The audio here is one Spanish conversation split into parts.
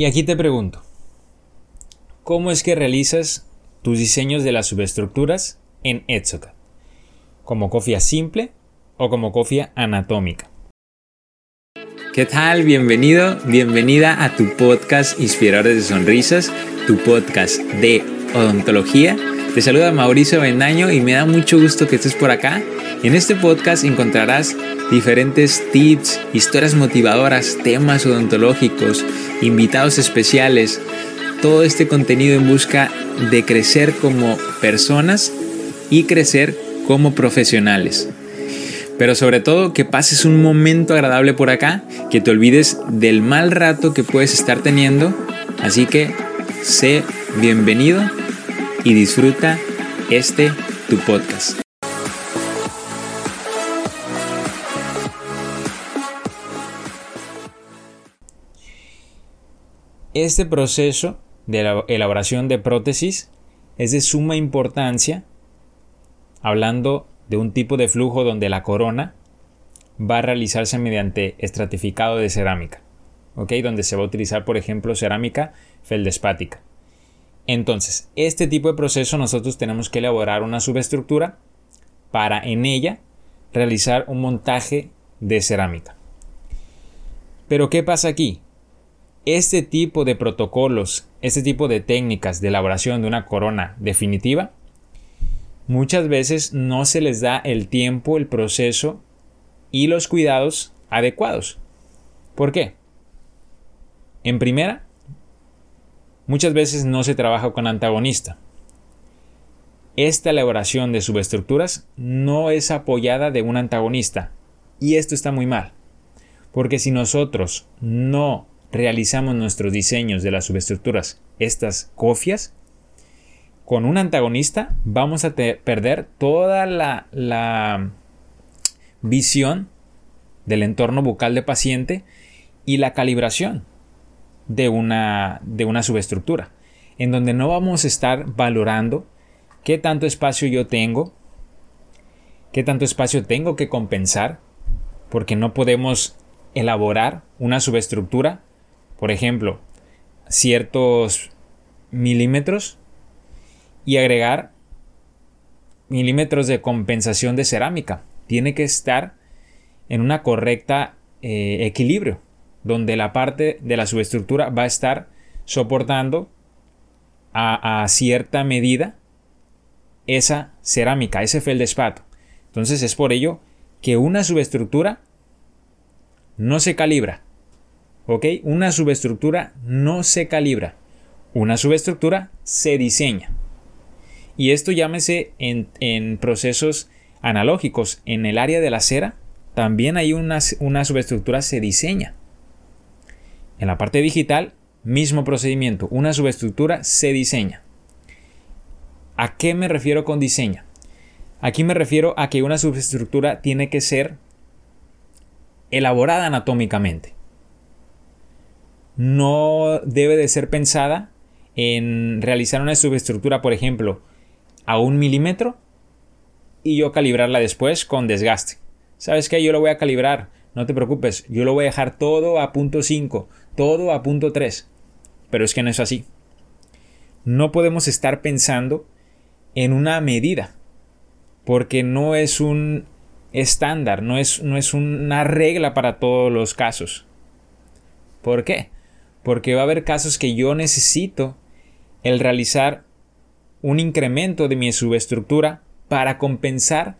Y aquí te pregunto, ¿cómo es que realizas tus diseños de las subestructuras en Etsoca? ¿Como cofia simple o como cofia anatómica? ¿Qué tal? Bienvenido, bienvenida a tu podcast Inspiradores de Sonrisas, tu podcast de odontología. Te saluda Mauricio Bendaño y me da mucho gusto que estés por acá. En este podcast encontrarás diferentes tips, historias motivadoras, temas odontológicos, invitados especiales, todo este contenido en busca de crecer como personas y crecer como profesionales. Pero sobre todo que pases un momento agradable por acá, que te olvides del mal rato que puedes estar teniendo. Así que sé bienvenido y disfruta este tu podcast. Este proceso de elaboración de prótesis es de suma importancia hablando de un tipo de flujo donde la corona va a realizarse mediante estratificado de cerámica, ¿ok? Donde se va a utilizar, por ejemplo, cerámica feldespática. Entonces, este tipo de proceso nosotros tenemos que elaborar una subestructura para en ella realizar un montaje de cerámica. Pero ¿qué pasa aquí? Este tipo de protocolos, este tipo de técnicas de elaboración de una corona definitiva, muchas veces no se les da el tiempo, el proceso y los cuidados adecuados. ¿Por qué? En primera, muchas veces no se trabaja con antagonista. Esta elaboración de subestructuras no es apoyada de un antagonista. Y esto está muy mal. Porque si nosotros no realizamos nuestros diseños de las subestructuras, estas cofias, con un antagonista vamos a perder toda la, la visión del entorno bucal de paciente y la calibración de una, de una subestructura, en donde no vamos a estar valorando qué tanto espacio yo tengo, qué tanto espacio tengo que compensar, porque no podemos elaborar una subestructura por ejemplo, ciertos milímetros y agregar milímetros de compensación de cerámica. Tiene que estar en una correcta eh, equilibrio, donde la parte de la subestructura va a estar soportando a, a cierta medida esa cerámica, ese feldespato. Entonces es por ello que una subestructura no se calibra, ¿Ok? Una subestructura no se calibra. Una subestructura se diseña. Y esto llámese en, procesos analógicos. En el área de la cera también hay una, una subestructura se diseña. En la parte digital, mismo procedimiento. Una subestructura se diseña. ¿A qué me refiero con diseña? Aquí me refiero a que una subestructura tiene que ser elaborada anatómicamente no debe de ser pensada en realizar una subestructura, por ejemplo, a un milímetro y yo calibrarla después con desgaste. ¿Sabes qué? Yo lo voy a calibrar, no te preocupes, yo lo voy a dejar todo a punto 5, todo a punto 3. Pero es que no es así. No podemos estar pensando en una medida, porque no es un estándar, no es, no es una regla para todos los casos. ¿Por qué? Porque va a haber casos que yo necesito el realizar un incremento de mi subestructura para compensar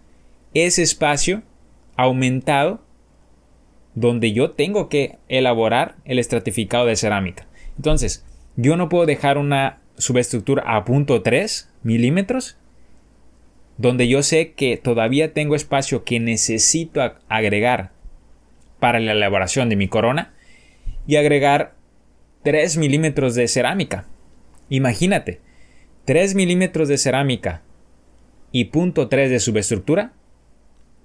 ese espacio aumentado donde yo tengo que elaborar el estratificado de cerámica. Entonces, yo no puedo dejar una subestructura a punto 3 milímetros donde yo sé que todavía tengo espacio que necesito agregar para la elaboración de mi corona y agregar 3 milímetros de cerámica. Imagínate, 3 milímetros de cerámica y punto 3 de subestructura,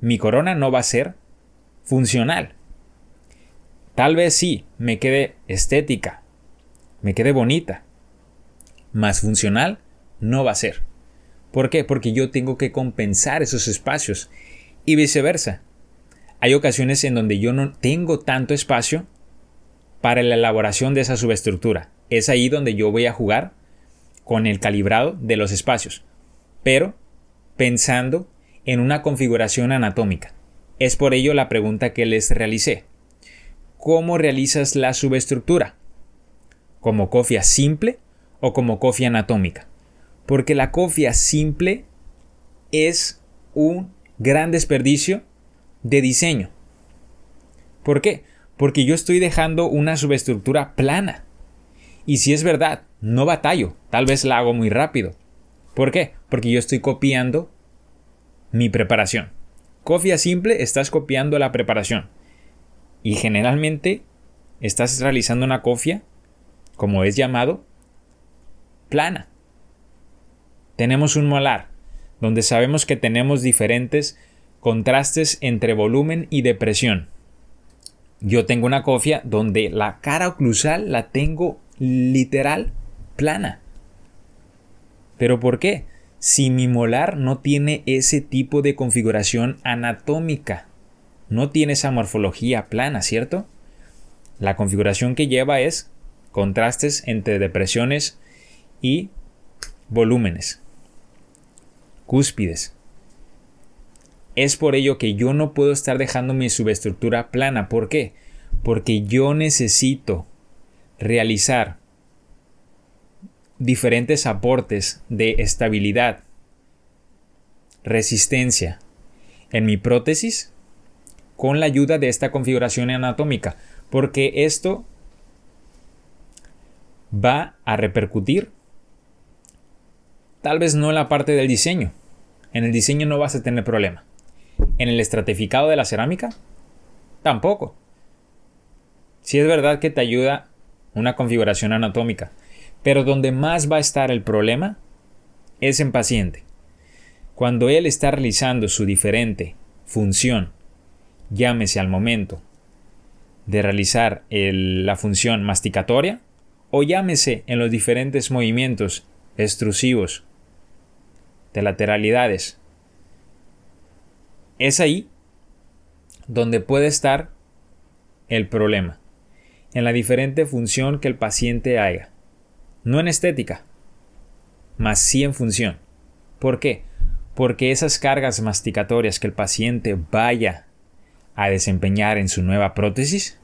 mi corona no va a ser funcional. Tal vez sí, me quede estética, me quede bonita, más funcional no va a ser. ¿Por qué? Porque yo tengo que compensar esos espacios y viceversa. Hay ocasiones en donde yo no tengo tanto espacio para la elaboración de esa subestructura. Es ahí donde yo voy a jugar con el calibrado de los espacios, pero pensando en una configuración anatómica. Es por ello la pregunta que les realicé. ¿Cómo realizas la subestructura? ¿Como cofia simple o como cofia anatómica? Porque la cofia simple es un gran desperdicio de diseño. ¿Por qué? Porque yo estoy dejando una subestructura plana. Y si es verdad, no batallo, tal vez la hago muy rápido. ¿Por qué? Porque yo estoy copiando mi preparación. Cofia simple, estás copiando la preparación. Y generalmente estás realizando una cofia, como es llamado, plana. Tenemos un molar, donde sabemos que tenemos diferentes contrastes entre volumen y depresión. Yo tengo una cofia donde la cara oclusal la tengo literal plana. ¿Pero por qué? Si mi molar no tiene ese tipo de configuración anatómica, no tiene esa morfología plana, ¿cierto? La configuración que lleva es contrastes entre depresiones y volúmenes, cúspides. Es por ello que yo no puedo estar dejando mi subestructura plana. ¿Por qué? Porque yo necesito realizar diferentes aportes de estabilidad, resistencia en mi prótesis con la ayuda de esta configuración anatómica, porque esto va a repercutir tal vez no en la parte del diseño. En el diseño no vas a tener problema. En el estratificado de la cerámica, tampoco. Si es verdad que te ayuda una configuración anatómica, pero donde más va a estar el problema es en paciente. Cuando él está realizando su diferente función, llámese al momento de realizar la función masticatoria o llámese en los diferentes movimientos extrusivos de lateralidades. Es ahí donde puede estar el problema, en la diferente función que el paciente haga. No en estética, mas sí en función. ¿Por qué? Porque esas cargas masticatorias que el paciente vaya a desempeñar en su nueva prótesis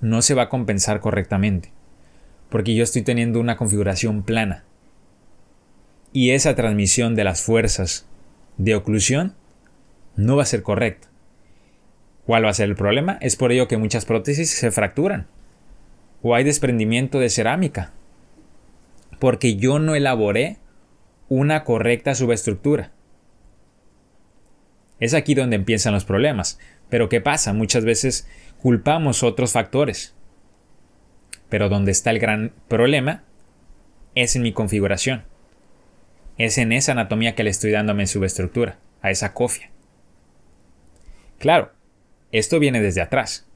no se va a compensar correctamente. Porque yo estoy teniendo una configuración plana. Y esa transmisión de las fuerzas de oclusión no va a ser correcta. ¿Cuál va a ser el problema? Es por ello que muchas prótesis se fracturan o hay desprendimiento de cerámica, porque yo no elaboré una correcta subestructura. Es aquí donde empiezan los problemas. Pero ¿qué pasa? Muchas veces culpamos otros factores. Pero donde está el gran problema es en mi configuración. Es en esa anatomía que le estoy dando a mi subestructura, a esa cofia. Claro, esto viene desde atrás.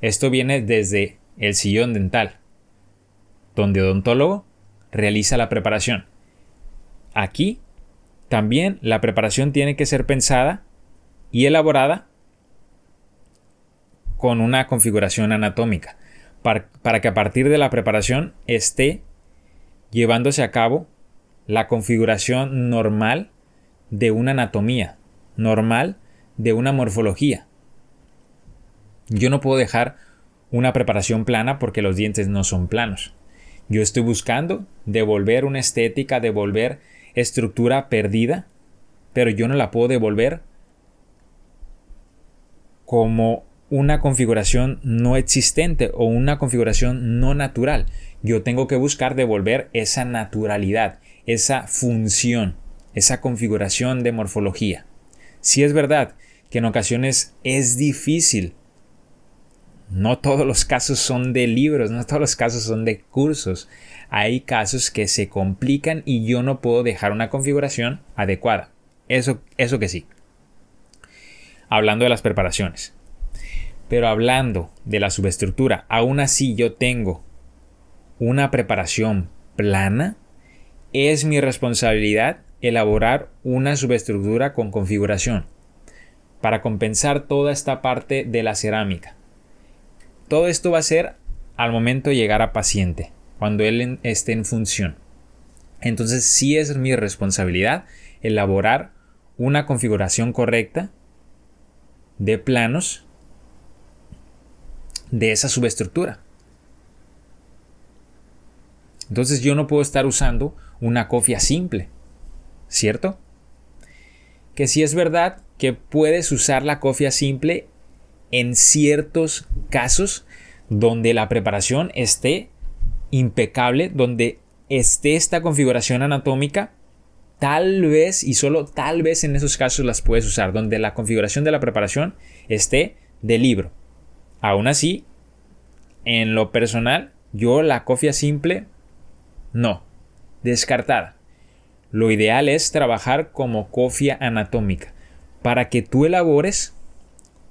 Esto viene desde el sillón dental, donde odontólogo realiza la preparación. Aquí también la preparación tiene que ser pensada y elaborada con una configuración anatómica, para, para, que a partir de la preparación esté llevándose a cabo la configuración normal de una anatomía, normal de una morfología. Yo no puedo dejar una preparación plana porque los dientes no son planos. Yo estoy buscando devolver una estética, devolver estructura perdida, pero yo no la puedo devolver como una configuración no existente o una configuración no natural. Yo tengo que buscar devolver esa naturalidad, esa función, esa configuración de morfología. Si es verdad que en ocasiones es difícil no todos los casos son de libros, no todos los casos son de cursos. Hay casos que se complican y yo no puedo dejar una configuración adecuada. Eso, eso que sí. Hablando de las preparaciones. Pero hablando de la subestructura, aún así yo tengo una preparación plana. Es mi responsabilidad elaborar una subestructura con configuración para compensar toda esta parte de la cerámica todo esto va a ser al momento de llegar a paciente, cuando él esté en función. Entonces sí es mi responsabilidad elaborar una configuración correcta de planos de esa subestructura. Entonces yo no puedo estar usando una cofia simple, ¿cierto? Que si es verdad que puedes usar la cofia simple en ciertos casos donde la preparación esté impecable, donde esté esta configuración anatómica, tal vez y solo tal vez en esos casos las puedes usar, donde la configuración de la preparación esté de libro. Aún así, en lo personal, yo la cofia simple, no, descartada. Lo ideal es trabajar como cofia anatómica, para que tú elabores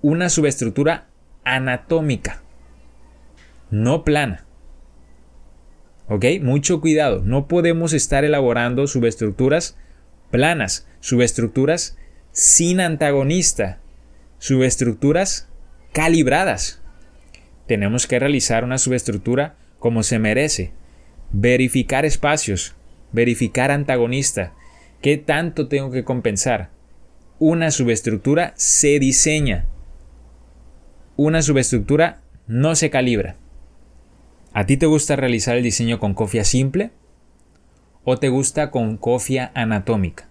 una subestructura anatómica, no plana. ¿Ok? Mucho cuidado. No podemos estar elaborando subestructuras planas, subestructuras sin antagonista, subestructuras calibradas. Tenemos que realizar una subestructura como se merece. Verificar espacios, verificar antagonista. ¿Qué tanto tengo que compensar? Una subestructura se diseña. Una subestructura no se calibra. ¿A ti te gusta realizar el diseño con cofia simple o te gusta con cofia anatómica?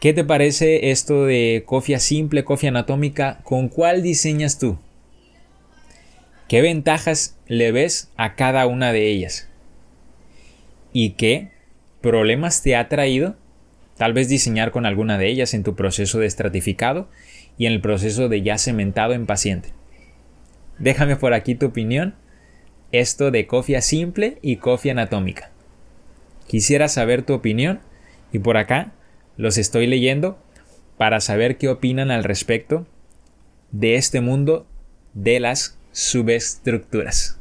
¿Qué te parece esto de cofia simple, cofia anatómica? ¿Con cuál diseñas tú? ¿Qué ventajas le ves a cada una de ellas? ¿Y qué problemas te ha traído tal vez diseñar con alguna de ellas en tu proceso de estratificado y en el proceso de ya cementado en paciente? Déjame por aquí tu opinión esto de cofia simple y cofia anatómica. Quisiera saber tu opinión y por acá los estoy leyendo para saber qué opinan al respecto de este mundo de las subestructuras.